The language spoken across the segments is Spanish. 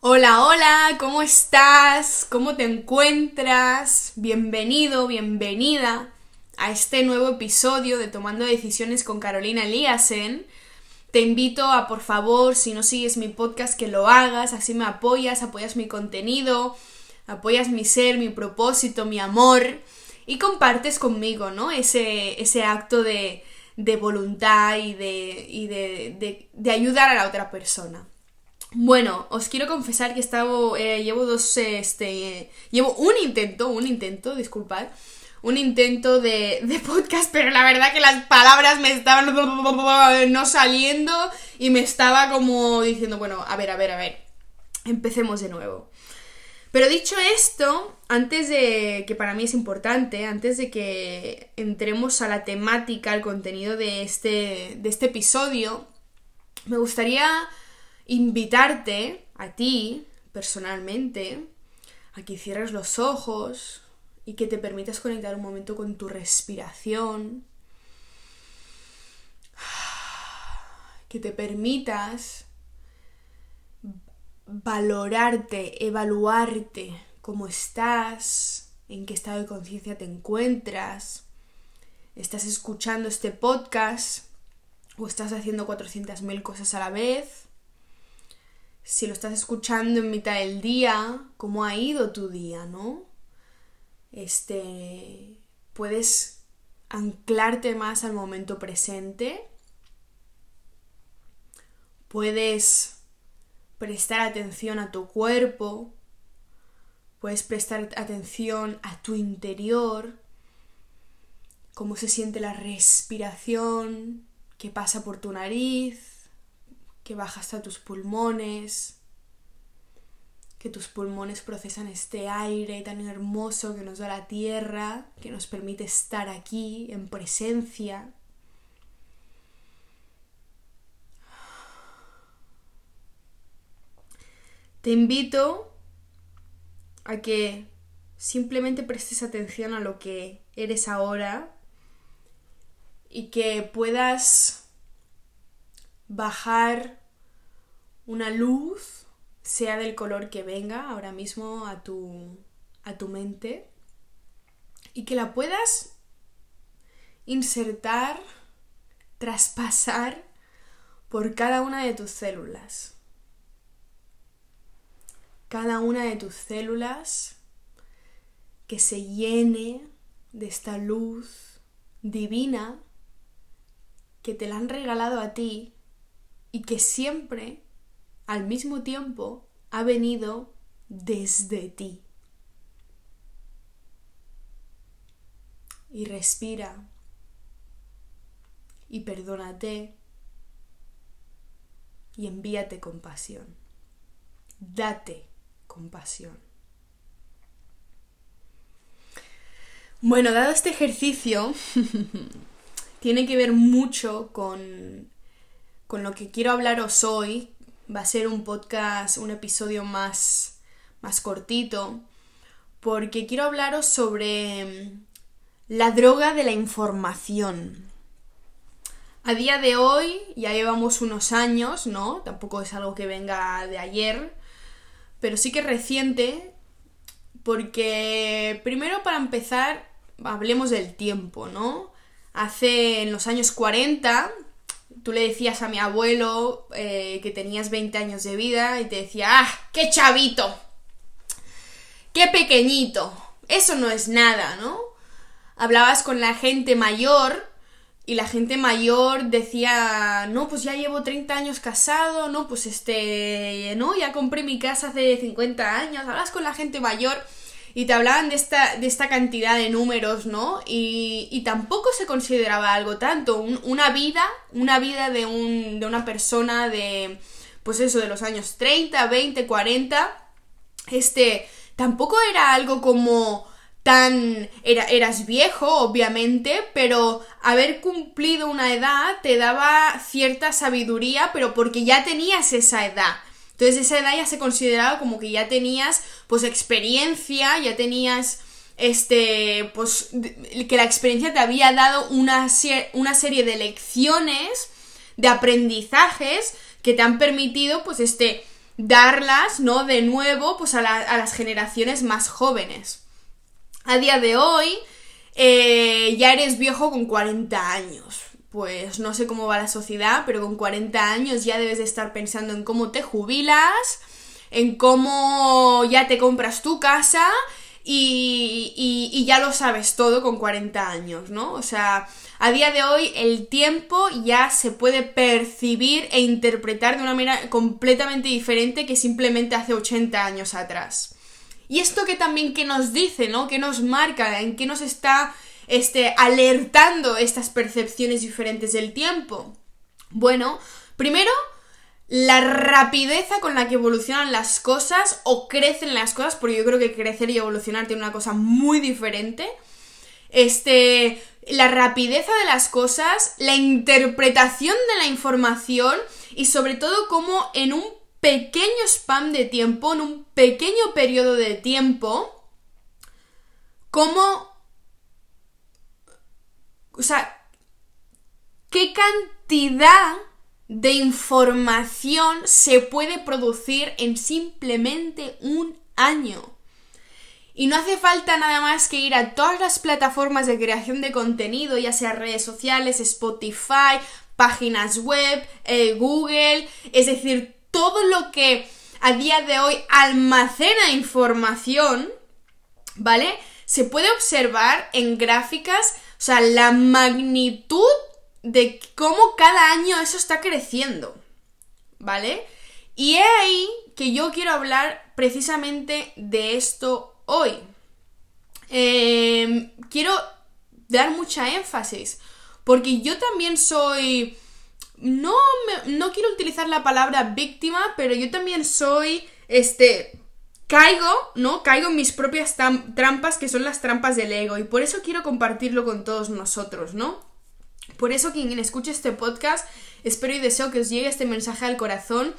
Hola, hola, ¿cómo estás? ¿Cómo te encuentras? Bienvenido, bienvenida a este nuevo episodio de Tomando Decisiones con Carolina Eliasen. Te invito a, por favor, si no sigues mi podcast, que lo hagas, así me apoyas, apoyas mi contenido, apoyas mi ser, mi propósito, mi amor y compartes conmigo, ¿no? Ese, ese acto de, de voluntad y, de, y de, de, de ayudar a la otra persona. Bueno, os quiero confesar que estado, eh, llevo dos, este, llevo un intento, un intento, disculpad, un intento de, de, podcast, pero la verdad que las palabras me estaban no saliendo y me estaba como diciendo, bueno, a ver, a ver, a ver, empecemos de nuevo. Pero dicho esto, antes de, que para mí es importante, antes de que entremos a la temática, al contenido de este, de este episodio, me gustaría invitarte a ti, personalmente, a que cierres los ojos y que te permitas conectar un momento con tu respiración, que te permitas valorarte, evaluarte cómo estás, en qué estado de conciencia te encuentras, estás escuchando este podcast o estás haciendo 400.000 cosas a la vez si lo estás escuchando en mitad del día, cómo ha ido tu día, ¿no? Este, puedes anclarte más al momento presente. Puedes prestar atención a tu cuerpo. Puedes prestar atención a tu interior. Cómo se siente la respiración que pasa por tu nariz que baja hasta tus pulmones, que tus pulmones procesan este aire tan hermoso que nos da la tierra, que nos permite estar aquí en presencia. Te invito a que simplemente prestes atención a lo que eres ahora y que puedas bajar una luz, sea del color que venga ahora mismo a tu, a tu mente, y que la puedas insertar, traspasar por cada una de tus células. Cada una de tus células que se llene de esta luz divina que te la han regalado a ti y que siempre, al mismo tiempo, ha venido desde ti. Y respira y perdónate y envíate compasión. Date compasión. Bueno, dado este ejercicio, tiene que ver mucho con con lo que quiero hablaros hoy. Va a ser un podcast, un episodio más, más cortito, porque quiero hablaros sobre mm, la droga de la información. A día de hoy ya llevamos unos años, ¿no? Tampoco es algo que venga de ayer, pero sí que reciente, porque primero para empezar, hablemos del tiempo, ¿no? Hace en los años 40, tú le decías a mi abuelo eh, que tenías 20 años de vida y te decía, ¡ah, qué chavito! ¡Qué pequeñito! Eso no es nada, ¿no? Hablabas con la gente mayor y la gente mayor decía, no, pues ya llevo 30 años casado, no, pues este, no, ya compré mi casa hace 50 años, hablas con la gente mayor y te hablaban de esta, de esta cantidad de números, ¿no? Y, y tampoco se consideraba algo tanto. una vida, una vida de, un, de una persona de, pues eso, de los años 30, 20, 40, este, tampoco era algo como tan era, eras viejo, obviamente, pero haber cumplido una edad te daba cierta sabiduría, pero porque ya tenías esa edad. Entonces esa edad ya se consideraba como que ya tenías pues experiencia, ya tenías este pues que la experiencia te había dado una, una serie de lecciones, de aprendizajes que te han permitido pues este darlas, ¿no? De nuevo, pues a, las generaciones más jóvenes. A día de hoy, eh, ya eres viejo con 40 años. Pues no sé cómo va la sociedad, pero con 40 años ya debes de estar pensando en cómo te jubilas, en cómo ya te compras tu casa y, y, ya lo sabes todo con 40 años, ¿no? O sea, a día de hoy el tiempo ya se puede percibir e interpretar de una manera completamente diferente que simplemente hace 80 años atrás. Y esto que también que nos dice, ¿no? Que nos marca, en qué nos está este, alertando estas percepciones diferentes del tiempo. Bueno, primero, la rapidez con la que evolucionan las cosas o crecen las cosas, porque yo creo que crecer y evolucionar tiene una cosa muy diferente. Este, la rapidez de las cosas, la interpretación de la información y sobre todo cómo en un pequeño spam de tiempo, en un pequeño periodo de tiempo, cómo... O sea, qué cantidad de información se puede producir en simplemente un año. Y no hace falta nada más que ir a todas las plataformas de creación de contenido, ya sea redes sociales, Spotify, páginas web, eh, Google, es decir, todo lo que a día de hoy almacena información, ¿vale? Se puede observar en gráficas, sea, la magnitud de cómo cada año eso está creciendo, ¿vale? Y es ahí que yo quiero hablar precisamente de esto hoy. Em, quiero dar mucha énfasis, porque yo también soy... No, no quiero utilizar la palabra víctima, pero yo también soy, este, caigo, ¿no? Caigo en mis propias trampas, que son las trampas del ego, y por eso quiero compartirlo con todos nosotros, ¿no? Por eso quien escuche este podcast, espero y deseo que os llegue este mensaje al corazón,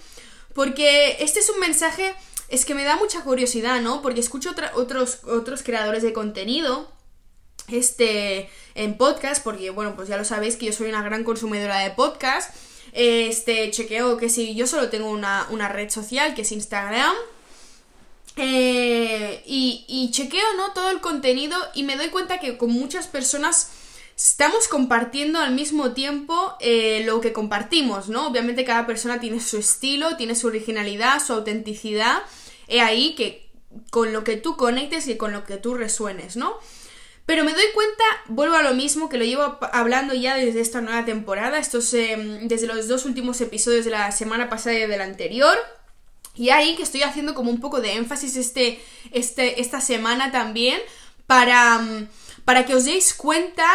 porque este es un mensaje, es que me da mucha curiosidad, ¿no? Porque escucho otros, otros creadores de contenido, este, en podcast, porque bueno, pues ya lo sabéis que yo soy una gran consumidora de podcast, este, chequeo que si yo solo tengo una, red social, que es Instagram, eh, y, chequeo, ¿no? Todo el contenido y me doy cuenta que con muchas personas estamos compartiendo al mismo tiempo eh, lo que compartimos, ¿no? Obviamente cada persona tiene su estilo, tiene su originalidad, su autenticidad. He ahí que con lo que tú conectes y con lo que tú resuenes, ¿no? Pero me doy cuenta, vuelvo a lo mismo, que lo llevo hablando ya desde esta nueva temporada, estos, em, desde los dos últimos episodios de la semana pasada y del anterior. Y ahí que estoy haciendo como un poco de énfasis este, este, esta semana también para, para que os deis cuenta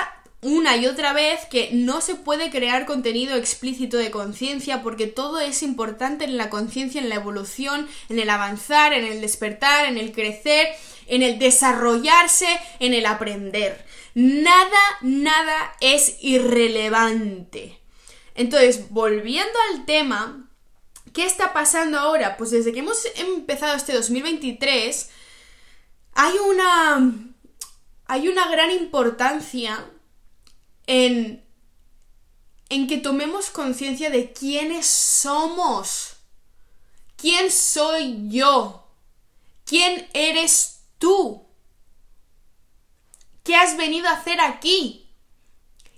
una y otra vez que no se puede crear contenido explícito de conciencia porque todo es importante en la conciencia, en la evolución, en el avanzar, en el despertar, en el crecer, en el desarrollarse, en el aprender. Nada, nada es irrelevante. Entonces, volviendo al tema, ¿qué está pasando ahora? Pues desde que hemos empezado este 2023, hay una... hay una gran importancia en, en que tomemos conciencia de quiénes somos. ¿Quién soy yo? ¿Quién eres tú? ¿Qué has venido a hacer aquí?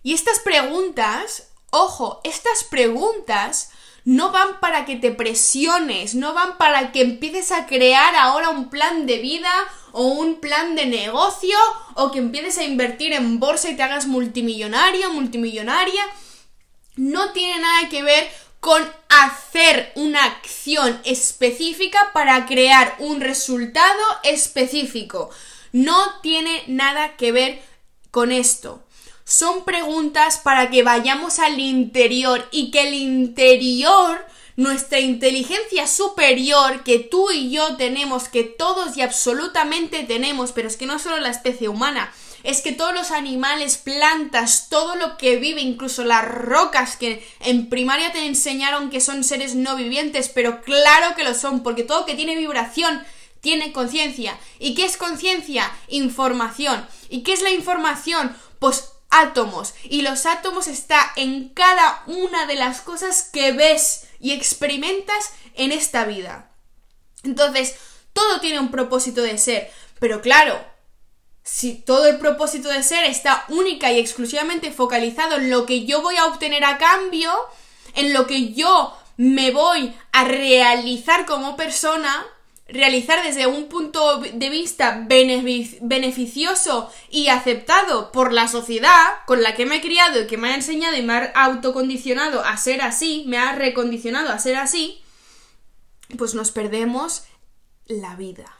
Y estas preguntas, ojo, estas preguntas no van para que te presiones, no van para que empieces a crear ahora un plan de vida o un plan de negocio o que empieces a invertir en bolsa y te hagas multimillonario, multimillonaria. No tiene nada que ver con hacer una acción específica para crear un resultado específico. No tiene nada que ver con esto son preguntas para que vayamos al interior y que el interior, nuestra inteligencia superior que tú y yo tenemos, que todos y absolutamente tenemos, pero es que no solo la especie humana, es que todos los animales, plantas, todo lo que vive, incluso las rocas que en primaria te enseñaron que son seres no vivientes, pero claro que lo son, porque todo que tiene vibración tiene conciencia. ¿Y qué es conciencia? Información. ¿Y qué es la información? Pues átomos y los átomos está en cada una de las cosas que ves y experimentas en esta vida. Entonces, todo tiene un propósito de ser, pero claro, si todo el propósito de ser está única y exclusivamente focalizado en lo que yo voy a obtener a cambio, en lo que yo me voy a realizar como persona, realizar desde un punto de vista beneficioso y aceptado por la sociedad con la que me he criado y que me ha enseñado y me ha autocondicionado a ser así, me ha recondicionado a ser así, pues nos perdemos la vida.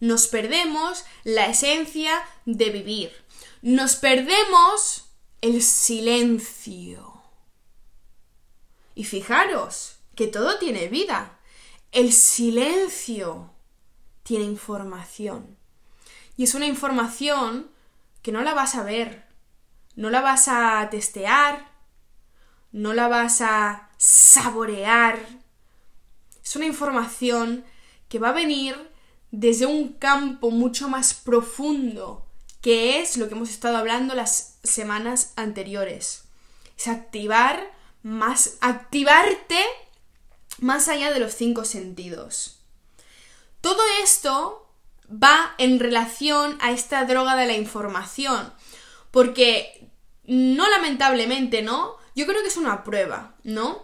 Nos perdemos la esencia de vivir. Nos perdemos el silencio. Y fijaros que todo tiene vida. El silencio tiene información. Y es una información que no la vas a ver, no la vas a testear, no la vas a saborear. Es una información que va a venir desde un campo mucho más profundo, que es lo que hemos estado hablando las semanas anteriores. Es activar más, activarte más allá de los cinco sentidos. Todo esto va en relación a esta droga de la información, porque no lamentablemente, ¿no? Yo creo que es una prueba, ¿no?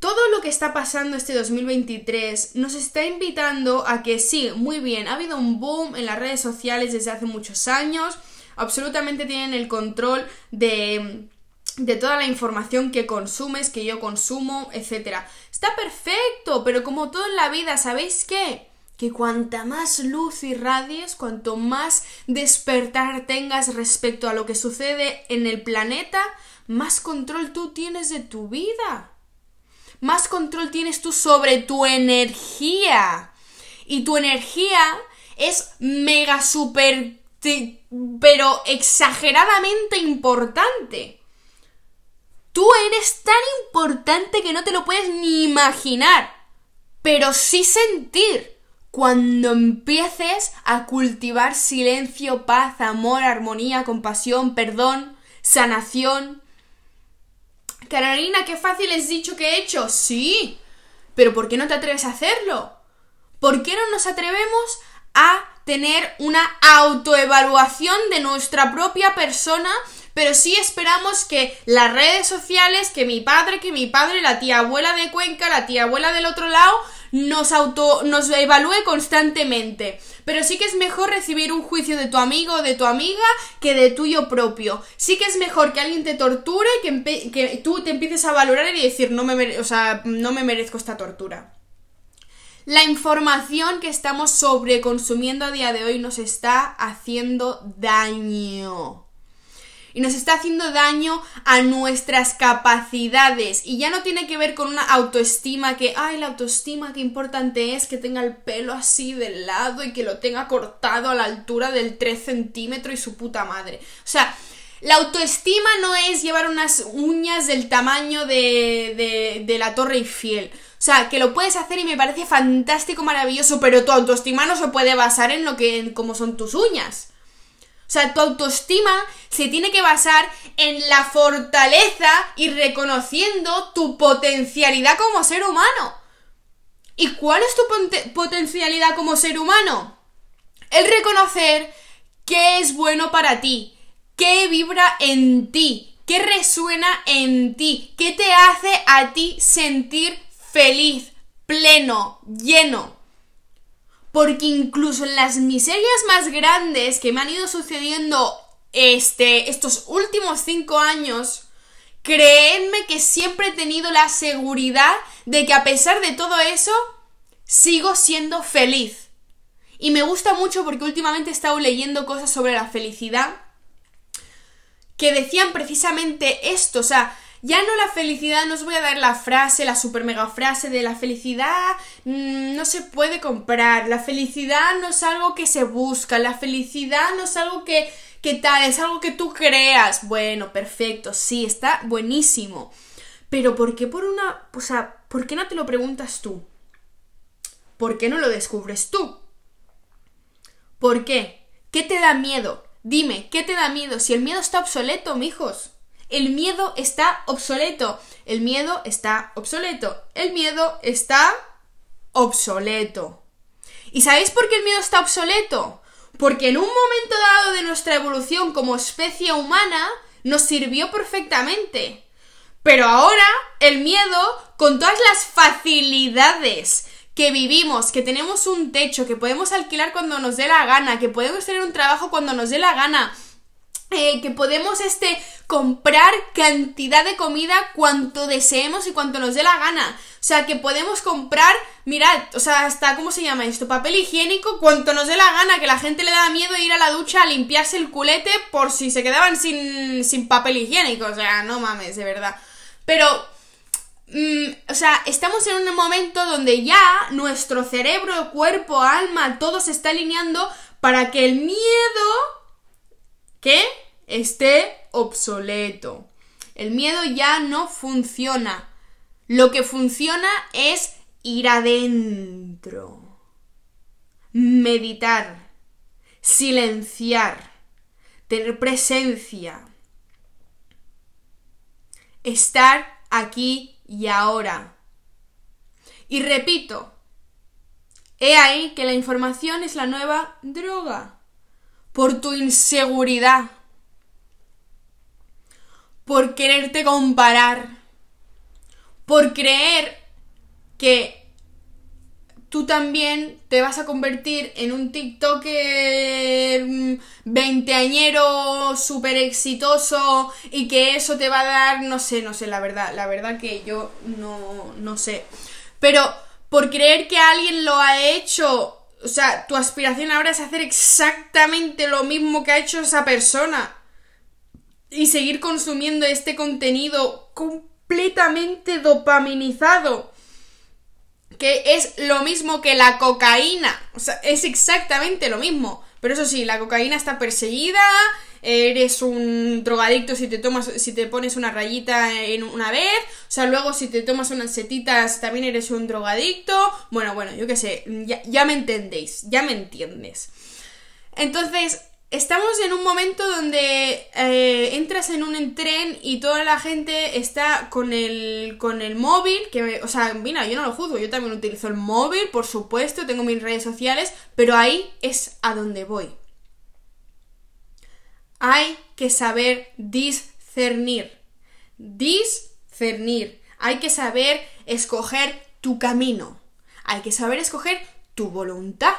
Todo lo que está pasando este 2023 nos está invitando a que sí, muy bien, ha habido un boom en las redes sociales desde hace muchos años, absolutamente tienen el control de de toda la información que consumes, que yo consumo, etc. Está perfecto, pero como todo en la vida, ¿sabéis qué? Que cuanta más luz irradies, cuanto más despertar tengas respecto a lo que sucede en el planeta, más control tú tienes de tu vida. Más control tienes tú sobre tu energía. Y tu energía es mega super pero exageradamente importante. Tú eres tan importante que no te lo puedes ni imaginar, pero sí sentir cuando empieces a cultivar silencio, paz, amor, armonía, compasión, perdón, sanación. Carolina, qué fácil es dicho que he hecho. Sí, pero ¿por qué no te atreves a hacerlo? ¿Por qué no nos atrevemos a tener una autoevaluación de nuestra propia persona pero sí esperamos que las redes sociales, que mi padre, que mi padre, la tía abuela de Cuenca, la tía abuela del otro lado, nos auto, nos evalúe constantemente. Pero sí que es mejor recibir un juicio de tu amigo o de tu amiga que de tuyo propio. Sí que es mejor que alguien te torture que, que tú te empieces a valorar y decir no me, o sea, no me merezco esta tortura. La información que estamos sobreconsumiendo a día de hoy nos está haciendo daño y nos está haciendo daño a nuestras capacidades y ya no tiene que ver con una autoestima que, ay, la autoestima, qué importante es que tenga el pelo así de lado y que lo tenga cortado a la altura del 3 centímetros y su puta madre. O sea, la autoestima no es llevar unas uñas del tamaño de, de, de la Torre Eiffel. O sea, que lo puedes hacer y me parece fantástico, maravilloso, pero tu autoestima no se puede basar en lo que, en cómo son tus uñas. Sea, tu autoestima se tiene que basar en la fortaleza y reconociendo tu potencialidad como ser humano. ¿Y cuál es tu potencialidad como ser humano? El reconocer qué es bueno para ti, qué vibra en ti, qué resuena en ti, qué te hace a ti sentir feliz, pleno, lleno porque incluso en las miserias más grandes que me han ido sucediendo este, estos últimos cinco años, creedme que siempre he tenido la seguridad de que a pesar de todo eso, sigo siendo feliz. Y me gusta mucho porque últimamente he estado leyendo cosas sobre la felicidad que decían precisamente esto, o sea, ya no la felicidad, no os voy a dar la frase, la super mega frase de la felicidad mm, no se puede comprar, la felicidad no es algo que se busca, la felicidad no es algo que, que tal, es algo que tú creas. Bueno, perfecto, sí, está buenísimo. Pero ¿por qué por una... O sea, ¿por qué no te lo preguntas tú? ¿Por qué no lo descubres tú? ¿Por qué? ¿Qué te da miedo? Dime, ¿qué te da miedo? Si el miedo está obsoleto, mijos. El miedo está obsoleto. El miedo está obsoleto. El miedo está obsoleto. ¿Y sabéis por qué el miedo está obsoleto? Porque en un momento dado de nuestra evolución como especie humana nos sirvió perfectamente. Pero ahora el miedo, con todas las facilidades que vivimos, que tenemos un techo, que podemos alquilar cuando nos dé la gana, que podemos tener un trabajo cuando nos dé la gana, eh, que podemos este comprar cantidad de comida cuanto deseemos y cuanto nos dé la gana. O sea, que podemos comprar, mirad, o sea, hasta, ¿cómo se llama esto? Papel higiénico cuanto nos dé la gana, que la gente le da miedo ir a la ducha a limpiarse el culete por si se quedaban sin, sin papel higiénico. O sea, no mames, de verdad. Pero, mm, o sea, estamos en un momento donde ya nuestro cerebro, cuerpo, alma, todo se está alineando para que el miedo, ¿qué? Esté obsoleto. El miedo ya no funciona. Lo que funciona es ir adentro, meditar, silenciar, tener presencia, estar aquí y ahora. Y repito, he ahí que la información es la nueva droga, por tu inseguridad, por quererte comparar por creer que tú también te vas a convertir en un TikToker mm, veinteañero súper exitoso y que eso te va a dar, no sé, no sé, la verdad, la verdad que yo no, no sé. Pero por creer que alguien lo ha hecho, o sea, tu aspiración ahora es hacer exactamente lo mismo que ha hecho esa persona y seguir consumiendo este contenido completamente dopaminizado. Que es lo mismo que la cocaína. O sea, es exactamente lo mismo. Pero eso sí, la cocaína está perseguida. Eres un drogadicto si te tomas, si te pones una rayita en una vez. O sea, luego si te tomas unas setitas también eres un drogadicto. Bueno, bueno, yo qué sé. Ya, ya me entendéis. Ya me entiendes. Entonces, Estamos en un momento donde eh, entras en un tren y toda la gente está con el, con el móvil, que, o sea, mira, yo no lo juzgo, yo también utilizo el móvil, por supuesto, tengo mis redes sociales, pero ahí es a donde voy. Hay que saber discernir. Discernir. Hay que saber escoger tu camino. Hay que saber escoger tu voluntad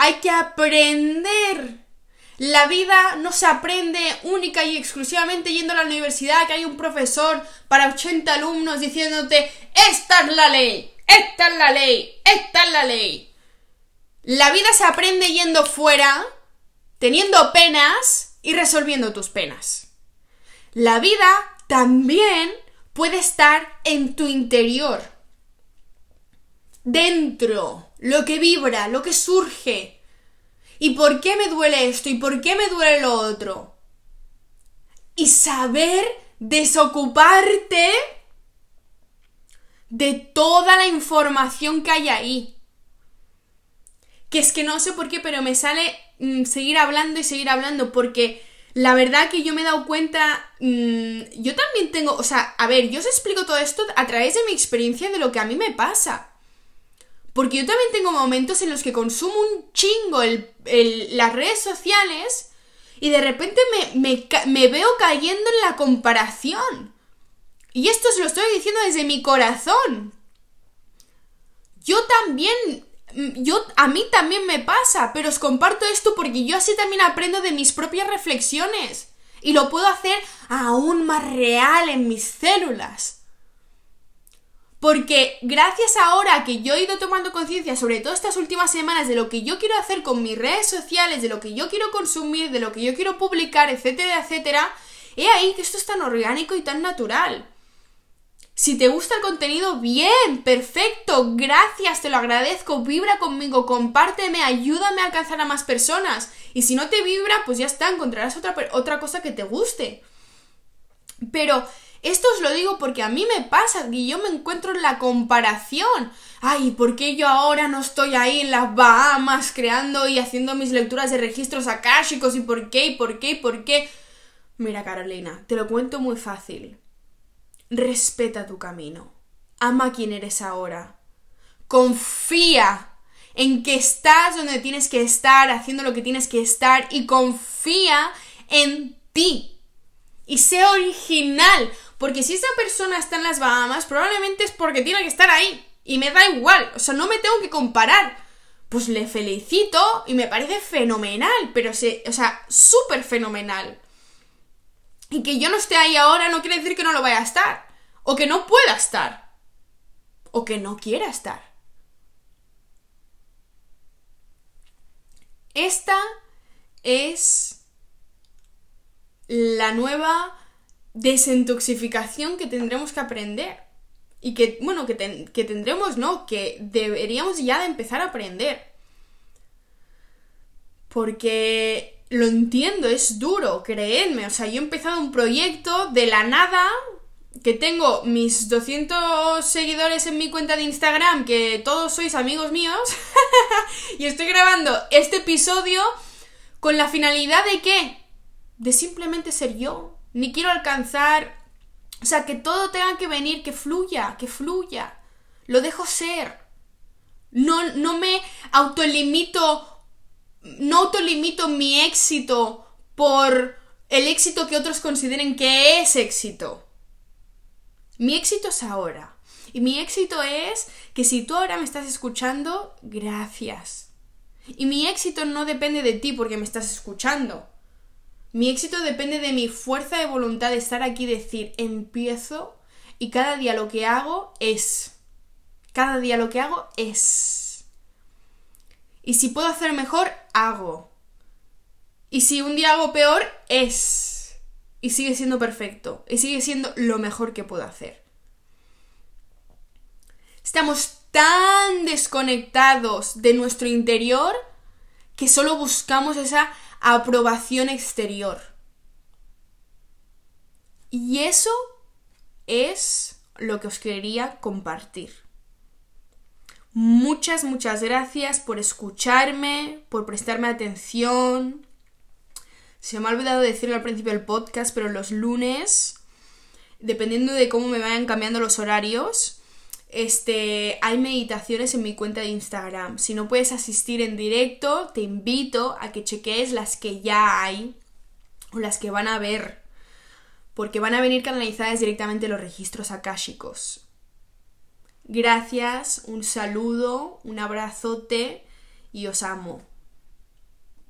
hay que aprender. La vida no se aprende única y exclusivamente yendo a la universidad, que hay un profesor para 80 alumnos diciéndote, esta es la ley, esta es la ley, esta es la ley. La vida se aprende yendo fuera, teniendo penas y resolviendo tus penas. La vida también puede estar en tu interior, dentro lo que vibra, lo que surge. ¿Y por qué me duele esto? ¿Y por qué me duele lo otro? Y saber desocuparte de toda la información que hay ahí. Que es que no sé por qué, pero me sale mm, seguir hablando y seguir hablando, porque la verdad que yo me he dado cuenta, mm, yo también tengo, o sea, a ver, yo os explico todo esto a través de mi experiencia de lo que a mí me pasa. Porque yo también tengo momentos en los que consumo un chingo las redes sociales y de repente me, me veo cayendo en la comparación. Y esto os lo estoy diciendo desde mi corazón. Yo también yo a mí también me pasa, pero os comparto esto porque yo así también aprendo de mis propias reflexiones y lo puedo hacer aún más real en mis células. Porque gracias ahora que yo he ido tomando conciencia, sobre todo estas últimas semanas, de lo que yo quiero hacer con mis redes sociales, de lo que yo quiero consumir, de lo que yo quiero publicar, etcétera, etcétera, he ahí que esto es tan orgánico y tan natural. Si te gusta el contenido, bien, perfecto, gracias, te lo agradezco, vibra conmigo, compárteme, ayúdame a alcanzar a más personas. Y si no te vibra, pues ya está, encontrarás otra, otra cosa que te guste. Pero esto os lo digo porque a mí me pasa y yo me encuentro en la comparación. Ay, ¿por qué yo ahora no estoy ahí en las Bahamas creando y haciendo mis lecturas de registros akáshicos? ¿Y por qué? ¿Y por qué? ¿Y por qué? Mira, Carolina, te lo cuento muy fácil. Respeta tu camino. Ama a quien eres ahora. confía en que estás donde tienes que estar, haciendo lo que tienes que estar y confía en ti. Y sé original, porque si esa persona está en las Bahamas, probablemente es porque tiene que estar ahí. Y me da igual, o sea, no me tengo que comparar. Pues le felicito y me parece fenomenal, pero se, o sea, súper fenomenal. Y que yo no esté ahí ahora no quiere decir que no lo vaya a estar. O que no pueda estar. O que no quiera estar. Esta es la nueva desintoxicación que tendremos que aprender. Y que, bueno, que, tendremos, no, que deberíamos ya de empezar a aprender. Porque lo entiendo, es duro, creedme. O sea, yo he empezado un proyecto de la nada, que tengo mis 200 seguidores en mi cuenta de Instagram, que todos sois amigos míos, y estoy grabando este episodio con la finalidad de qué? De simplemente ser yo. Ni quiero alcanzar... O sea, que todo tenga que venir, que fluya, que fluya. Lo dejo ser. No, no me autolimito... No autolimito mi éxito por el éxito que otros consideren que es éxito. Mi éxito es ahora. Y mi éxito es que si tú ahora me estás escuchando, gracias. Y mi éxito no depende de ti porque me estás escuchando. Mi éxito depende de mi fuerza de voluntad de estar aquí y decir, empiezo y cada día lo que hago es. Cada día lo que hago es. Y si puedo hacer mejor, hago. Y si un día hago peor, es y sigue siendo perfecto y sigue siendo lo mejor que puedo hacer. Estamos tan desconectados de nuestro interior que solo buscamos esa aprobación exterior. Y eso es lo que os quería compartir. Muchas, muchas gracias por escucharme, por prestarme atención, se me ha olvidado decirlo al principio del podcast, pero los lunes, dependiendo de cómo me vayan cambiando los horarios, este, hay meditaciones en mi cuenta de Instagram. Si no puedes asistir en directo, te invito a que cheques las que ya hay o las que van a ver, porque van a venir canalizadas directamente los registros akáshicos. Gracias, un saludo, un abrazote y os amo.